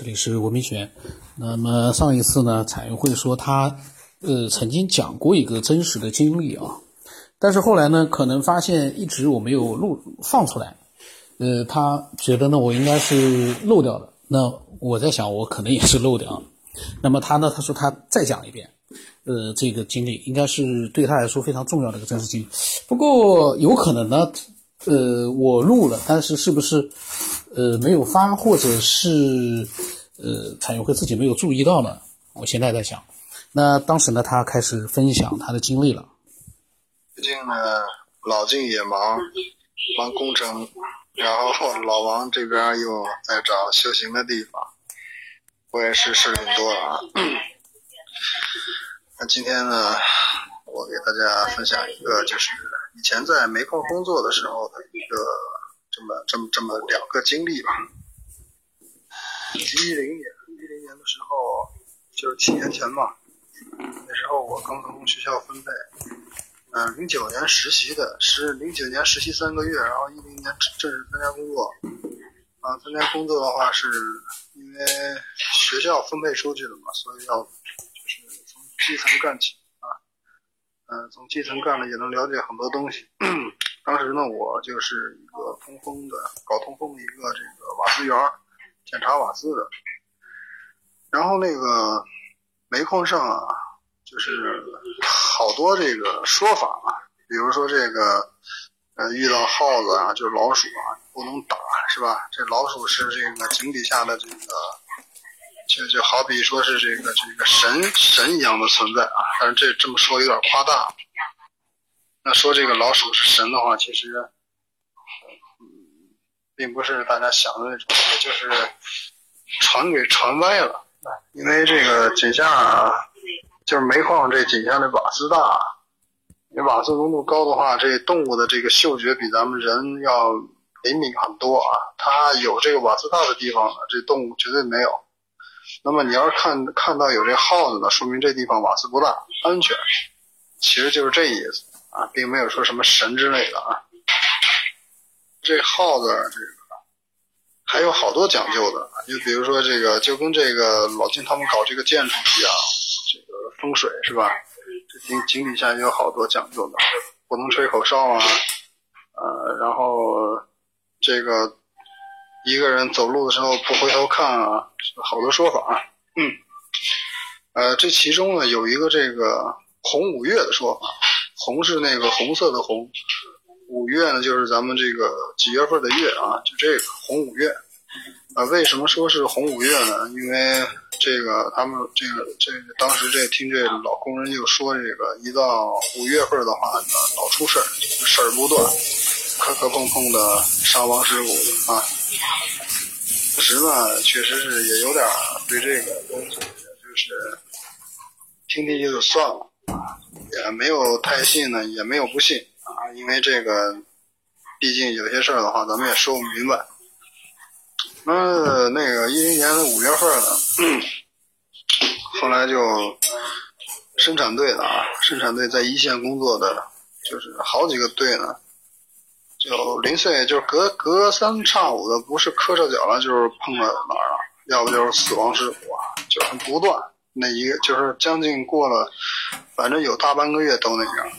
这里是文明轩。那么上一次呢，彩云会说他呃曾经讲过一个真实的经历啊，但是后来呢，可能发现一直我没有录放出来，呃，他觉得呢我应该是漏掉了。那我在想，我可能也是漏掉。那么他呢，他说他再讲一遍，呃，这个经历应该是对他来说非常重要的一个真实经历。不过有可能呢，呃，我录了，但是是不是？呃，没有发，或者是呃，彩云会自己没有注意到呢？我现在在想，那当时呢，他开始分享他的经历了。最近呢，老静也忙，忙工程，然后 老王这边又在找修行的地方，我也是事挺多啊。那今天呢，我给大家分享一个，就是以前在煤矿工作的时候的一个。这么这么这么两个经历吧。一零年，一零年的时候，就是七年前嘛。那时候我刚从学校分配，嗯，零九年实习的，是零九年实习三个月，然后一零年正式参加工作。啊，参加工作的话，是因为学校分配出去的嘛，所以要就是从基层干起嗯，从基层干了也能了解很多东西。当时呢，我就是一个通风的，搞通风的一个这个瓦斯员，检查瓦斯的。然后那个煤矿上啊，就是好多这个说法啊，比如说这个呃遇到耗子啊，就是老鼠啊，不能打，是吧？这老鼠是这个井底下的这个，就就好比说是这个这个神神一样的存在啊。但是这这么说有点夸大。那说这个老鼠是神的话，其实，嗯，并不是大家想的那种，也就是传给传歪了。因为这个井下就是煤矿这井下的瓦斯大，你瓦斯浓度高的话，这动物的这个嗅觉比咱们人要灵敏很多啊。它有这个瓦斯大的地方呢，这动物绝对没有。那么你要是看看到有这耗子呢，说明这地方瓦斯不大，安全。其实就是这意思。啊，并没有说什么神之类的啊。这耗子这个还有好多讲究的，就比如说这个，就跟这个老金他们搞这个建筑一样，这个风水是吧？这井井底下也有好多讲究的，不能吹口哨啊，呃，然后这个一个人走路的时候不回头看啊，好多说法啊。嗯，呃，这其中呢有一个这个红五月的说法。红是那个红色的红，五月呢就是咱们这个几月份的月啊，就这个红五月啊。为什么说是红五月呢？因为这个他们这个这个当时这听这老工人就说，这个一到五月份的话，老出事儿，事儿不断，磕磕碰碰的伤亡事故啊。其实呢，确实是也有点对这个东西，就是听听就算了。也没有太信呢，也没有不信啊，因为这个，毕竟有些事儿的话，咱们也说不明白。那那个一零年的五月份呢，后来就生产队的啊，生产队在一线工作的，就是好几个队呢，就零碎，就是隔隔三差五的，不是磕着脚了，就是碰到哪儿了，要不就是死亡事故啊，就很不断。那一个就是将近过了，反正有大半个月都那样。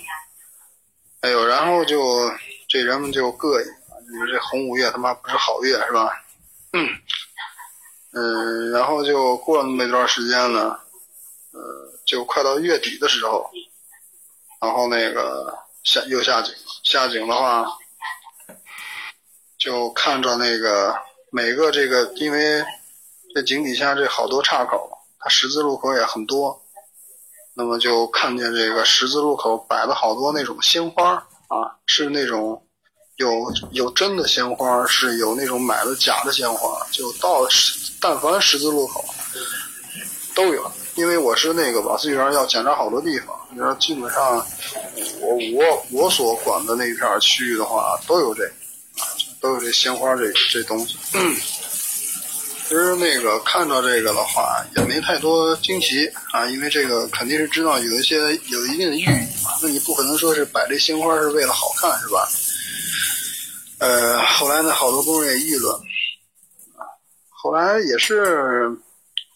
哎呦，然后就这人们就膈应，你说这红五月他妈不是好月是吧？嗯，嗯，然后就过了那么一段时间呢，呃，就快到月底的时候，然后那个下又下井，下井的话，就看着那个每个这个，因为这井底下这好多岔口。它十字路口也很多，那么就看见这个十字路口摆了好多那种鲜花啊，是那种有有真的鲜花，是有那种买的假的鲜花，就到但凡十字路口都有。因为我是那个瓦斯员，要检查好多地方，你说基本上我我我所管的那一片区域的话，都有这个，都有这鲜花这这东西。其实那个看到这个的话，也没太多惊奇啊，因为这个肯定是知道有一些有一定的寓意嘛。那你不可能说是摆这鲜花是为了好看是吧？呃，后来呢，好多工人也议论啊，后来也是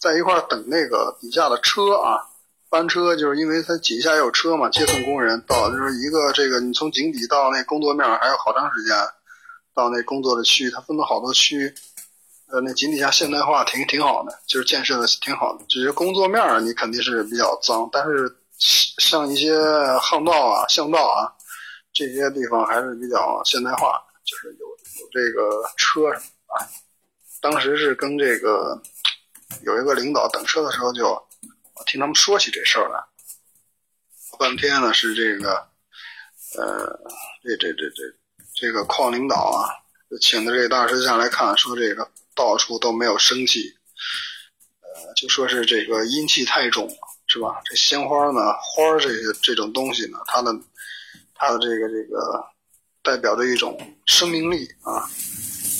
在一块等那个底下的车啊，班车，就是因为它底下有车嘛，接送工人到，就是一个这个你从井底到那工作面还有好长时间，到那工作的区域，它分了好多区。呃，那井底下现代化挺挺好的，就是建设的挺好的。只是工作面儿你肯定是比较脏，但是像一些巷道啊、巷道啊这些地方还是比较现代化，就是有有这个车什么啊。当时是跟这个有一个领导等车的时候，就我听他们说起这事儿来，半天呢是这个呃，这这这这这这个矿领导啊，就请的这个大师下来看，说这个。到处都没有生气，呃，就说是这个阴气太重了，是吧？这鲜花呢，花这些这种东西呢，它的它的这个这个代表着一种生命力啊，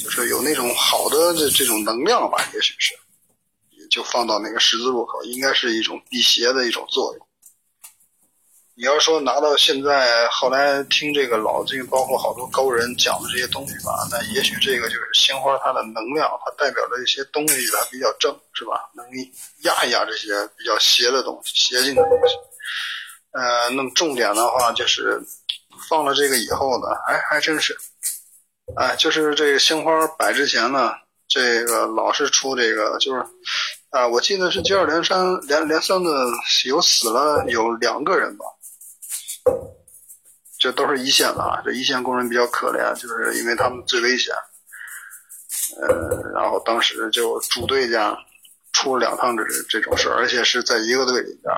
就是有那种好的这这种能量吧，也许是，就放到那个十字路口，应该是一种辟邪的一种作用。你要说拿到现在，后来听这个老这个包括好多高人讲的这些东西吧，那也许这个就是鲜花它的能量，它代表着一些东西，它比较正，是吧？能压一压这些比较邪的东西、邪性的东西。呃，那么重点的话就是放了这个以后呢，哎，还真是，哎，就是这个鲜花摆之前呢，这个老是出这个，就是啊，我记得是接二连三、连连三的有死了有两个人吧。这都是一线的啊，这一线工人比较可怜，就是因为他们最危险。呃，然后当时就主队家出了两趟这这种事，而且是在一个队里边，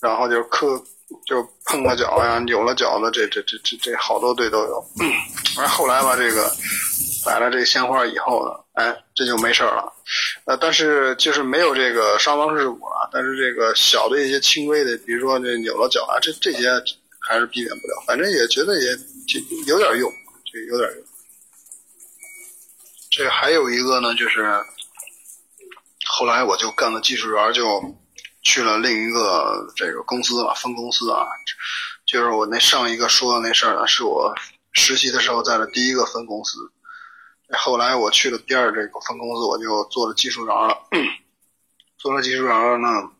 然后就磕就碰了脚呀、扭了脚的，这这这这这好多队都有。而后来吧，这个摆了这鲜花以后呢，哎，这就没事了。呃，但是就是没有这个伤亡事故了，但是这个小的一些轻微的，比如说这扭了脚啊，这这些。还是避免不了，反正也觉得也有点用，这有点用。这还有一个呢，就是后来我就干了技术员，就去了另一个这个公司了，分公司啊。就是我那上一个说的那事儿呢，是我实习的时候在的第一个分公司。后来我去了第二这个分公司，我就做了技术员了。做了技术员呢。嗯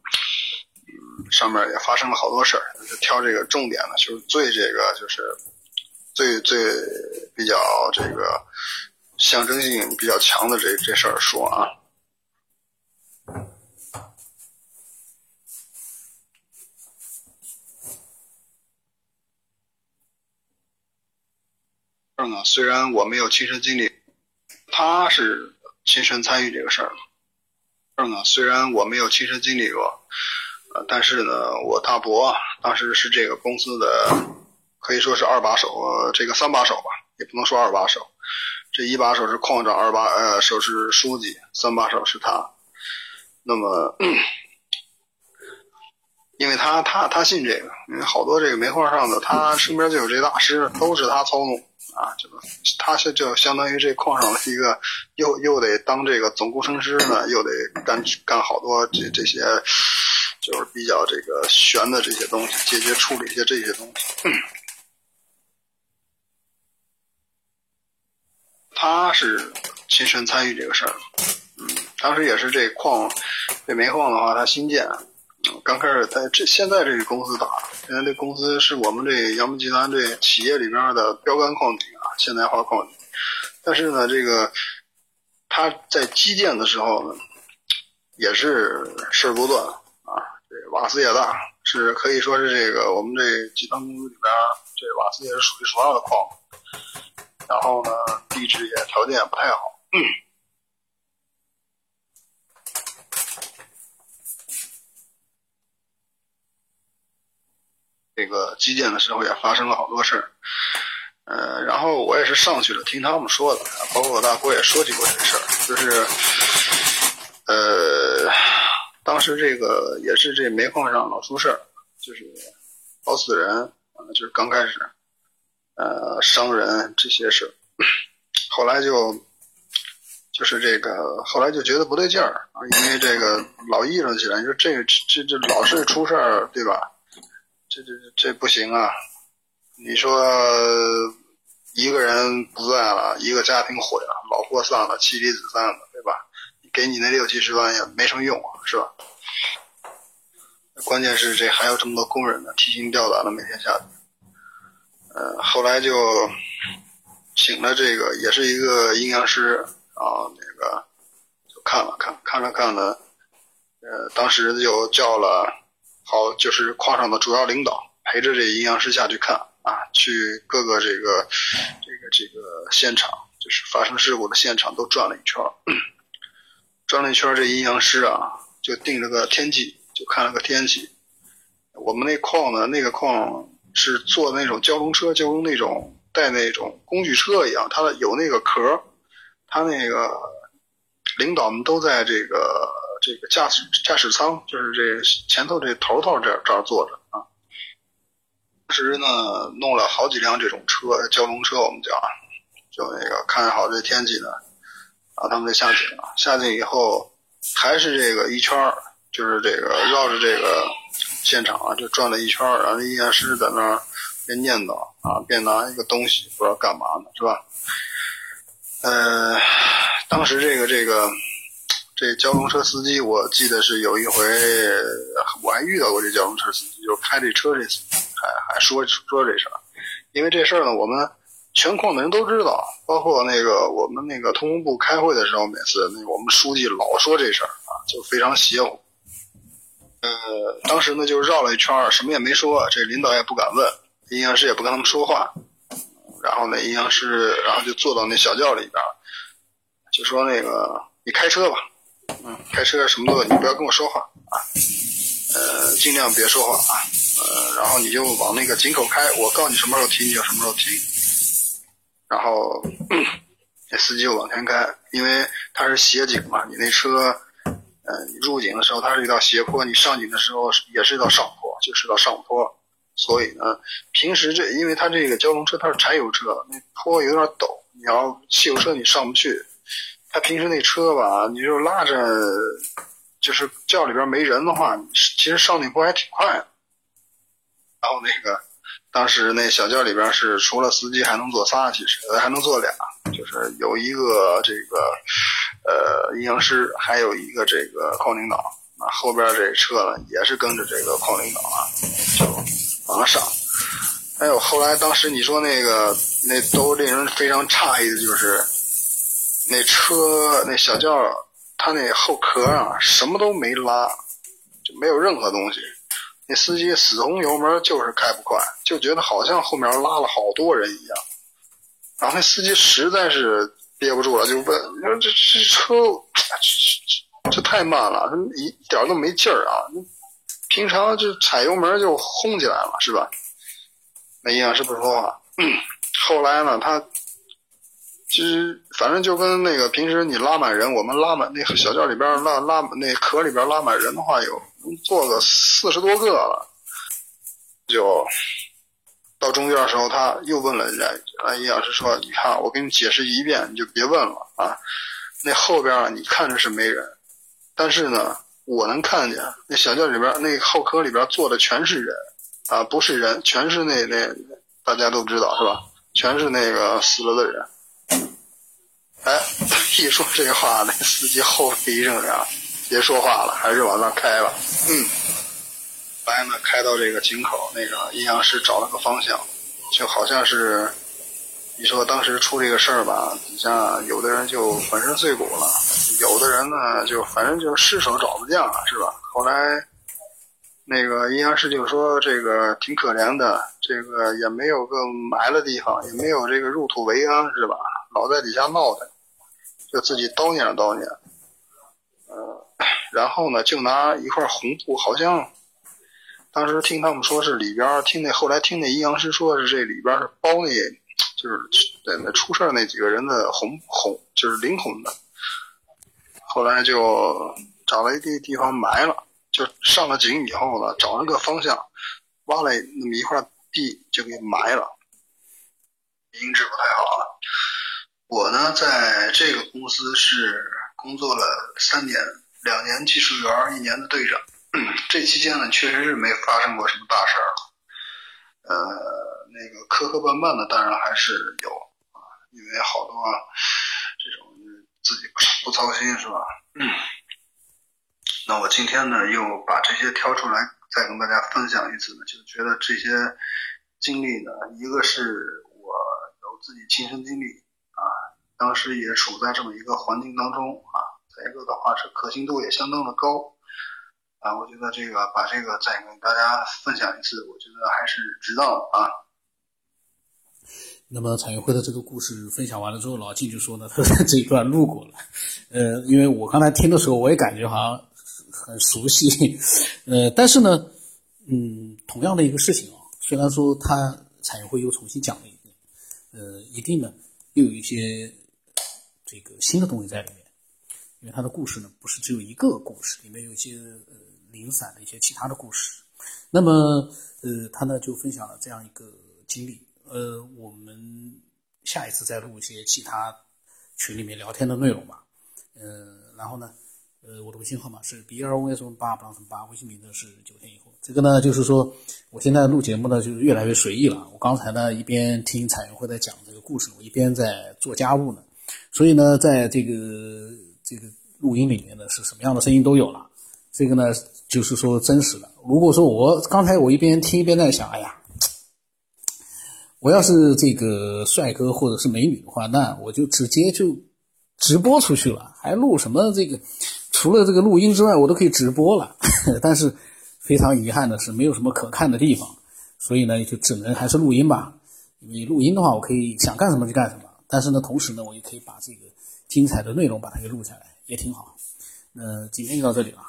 上面也发生了好多事儿，就挑这个重点的，就是最这个就是最最比较这个象征性比较强的这这事儿说啊。这呢，虽然我没有亲身经历，他是亲身参与这个事儿这呢，虽然我没有亲身经历过。呃，但是呢，我大伯当时是这个公司的，可以说是二把手，这个三把手吧，也不能说二把手。这一把手是矿长，二把呃手是书记，三把手是他。那么，因为他他他信这个，因为好多这个煤矿上的，他身边就有这大师，都是他操纵啊，这个他是就相当于这矿上的一个，又又得当这个总工程师呢，又得干干好多这这些。就是比较这个悬的这些东西，解决处理一些这些东西。他是亲身参与这个事儿，嗯，当时也是这矿，这煤矿的话，他新建，刚开始在这现在这个公司打，现在这公司是我们这杨明集团这企业里边的标杆矿井啊，现代化矿井。但是呢，这个他在基建的时候呢，也是事儿不断。这瓦斯也大，是可以说是这个我们这集团公司里边，这瓦斯也是数一数二的矿。然后呢，地质也条件也不太好。这个基建的时候也发生了好多事儿。呃，然后我也是上去了，听他们说的，包括我大哥也说起过这事儿，就是，呃。当时这个也是这煤矿上老出事儿，就是老死人，啊，就是刚开始，呃，伤人这些事，后来就就是这个，后来就觉得不对劲儿啊，因为这个老议论起来，你说这这这老是出事儿，对吧？这这这不行啊！你说一个人不在了，一个家庭毁了，老婆散了，妻离子散了，对吧？给你那六七十万也没什么用啊，是吧？关键是这还有这么多工人呢，提心吊胆的每天下去。呃，后来就请了这个，也是一个阴阳师啊，那个就看了看，看了看呢，呃，当时就叫了好，就是矿上的主要领导陪着这阴阳师下去看啊，去各个这个这个这个现场，就是发生事故的现场都转了一圈，转了一圈，这阴阳师啊就定了个天气。就看了个天气，我们那矿呢，那个矿是坐那种交通车，就跟那种带那种工具车一样，它有那个壳，它那个领导们都在这个这个驾驶驾驶舱，就是这前头这头头这这儿坐着啊。当时呢，弄了好几辆这种车，蛟龙车我们叫，就那个看好这天气呢，然后他们就下去了，下去以后还是这个一圈儿。就是这个绕着这个现场啊，就转了一圈儿，然后阴阳师在那儿边念叨啊，边拿一个东西，不知道干嘛呢，是吧？呃，当时这个这个这交通车司机，我记得是有一回我还遇到过这交通车司机，就是开这车这司机，还还说说这事儿，因为这事儿呢，我们全矿的人都知道，包括那个我们那个通工部开会的时候，每次那我们书记老说这事儿啊，就非常邪乎。呃，当时呢就绕了一圈什么也没说，这领导也不敢问，阴阳师也不跟他们说话。然后那阴阳师，然后就坐到那小轿里边，就说那个你开车吧，嗯，开车什么都你不要跟我说话啊，呃，尽量别说话啊，呃，然后你就往那个井口开，我告诉你什么时候停你就什么时候停。然后那 司机就往前开，因为他是斜井嘛，你那车。呃，你入井的时候它是一道斜坡，你上井的时候也是一道上坡，就是一道上坡。所以呢，平时这因为它这个交通车它是柴油车，那坡有点陡，你要汽油车你上不去。他平时那车吧，你就拉着，就是轿里边没人的话，其实上那坡还挺快的。然后那个。当时那小轿里边是除了司机还能坐仨，其实还能坐俩，就是有一个这个呃阴阳师，还有一个这个矿领导。啊，后边这车呢也是跟着这个矿领导啊，就往上。还有后来当时你说那个那都令人非常诧异的就是那车那小轿，他那后壳啊什么都没拉，就没有任何东西。那司机死轰油门，就是开不快，就觉得好像后面拉了好多人一样。然后那司机实在是憋不住了，就问：“你说这这车，这这太慢了，一点都没劲儿啊！平常就踩油门就轰起来了，是吧？”那阴阳师不说话。后来呢，他其实反正就跟那个平时你拉满人，我们拉满那小轿里边拉拉那壳里边拉满人的话有。坐个四十多个了，就到中间的时候，他又问了人家，啊，阴阳师说：“你看，我给你解释一遍，你就别问了啊。那后边你看着是没人，但是呢，我能看见那小轿里边那后壳里边坐的全是人啊，不是人，全是那那大家都知道是吧？全是那个死了的人。哎，一说这话，那司机后背一声凉。”别说话了，还是往那开吧。嗯，白呢，开到这个井口，那个阴阳师找了个方向，就好像是你说当时出这个事儿吧，底下有的人就粉身碎骨了，有的人呢就反正就失手找不见了，是吧？后来那个阴阳师就说这个挺可怜的，这个也没有个埋的地方，也没有这个入土为安，是吧？老在底下闹腾，就自己叨念叨念。然后呢，就拿一块红布，好像当时听他们说是里边，听那后来听那阴阳师说是这里边是包那，就是在那出事那几个人的红红，就是灵魂的。后来就找了一地地方埋了，就上了井以后呢，找了个方向，挖了那么一块地就给埋了。音质不太好了。我呢，在这个公司是工作了三年。两年技术员，一年的队长。这期间呢，确实是没发生过什么大事儿。呃，那个磕磕绊绊的，当然还是有啊，因为好多这种自己不操心是吧？嗯。那我今天呢，又把这些挑出来，再跟大家分享一次呢，就觉得这些经历呢，一个是我有自己亲身经历，当时也处在这么一个环境当中啊，再一个的话是可信度也相当的高。啊，我觉得这个把这个再跟大家分享一次，我觉得还是值当的啊。那么彩云会的这个故事分享完了之后，老季就说呢，他在这一段录过了，呃，因为我刚才听的时候，我也感觉好像很熟悉，呃，但是呢，嗯，同样的一个事情啊，虽然说他彩云会又重新讲了一遍，呃，一定呢又有一些这个新的东西在里面，因为他的故事呢不是只有一个故事，里面有一些呃零散的一些其他的故事，那么呃，他呢就分享了这样一个经历。呃，我们下一次再录一些其他群里面聊天的内容吧。呃，然后呢，呃，我的微信号码是 b 二 o s 八不让什么八，微信名字是九天以后。这个呢，就是说我现在录节目呢，就是越来越随意了。我刚才呢一边听彩云会在讲这个故事，我一边在做家务呢，所以呢，在这个这个录音里面呢，是什么样的声音都有了。这个呢，就是说真实的。如果说我刚才我一边听一边在想，哎呀。我要是这个帅哥或者是美女的话，那我就直接就直播出去了，还录什么这个？除了这个录音之外，我都可以直播了。但是非常遗憾的是，没有什么可看的地方，所以呢，就只能还是录音吧。因为录音的话，我可以想干什么就干什么。但是呢，同时呢，我也可以把这个精彩的内容把它给录下来，也挺好。那今天就到这里了。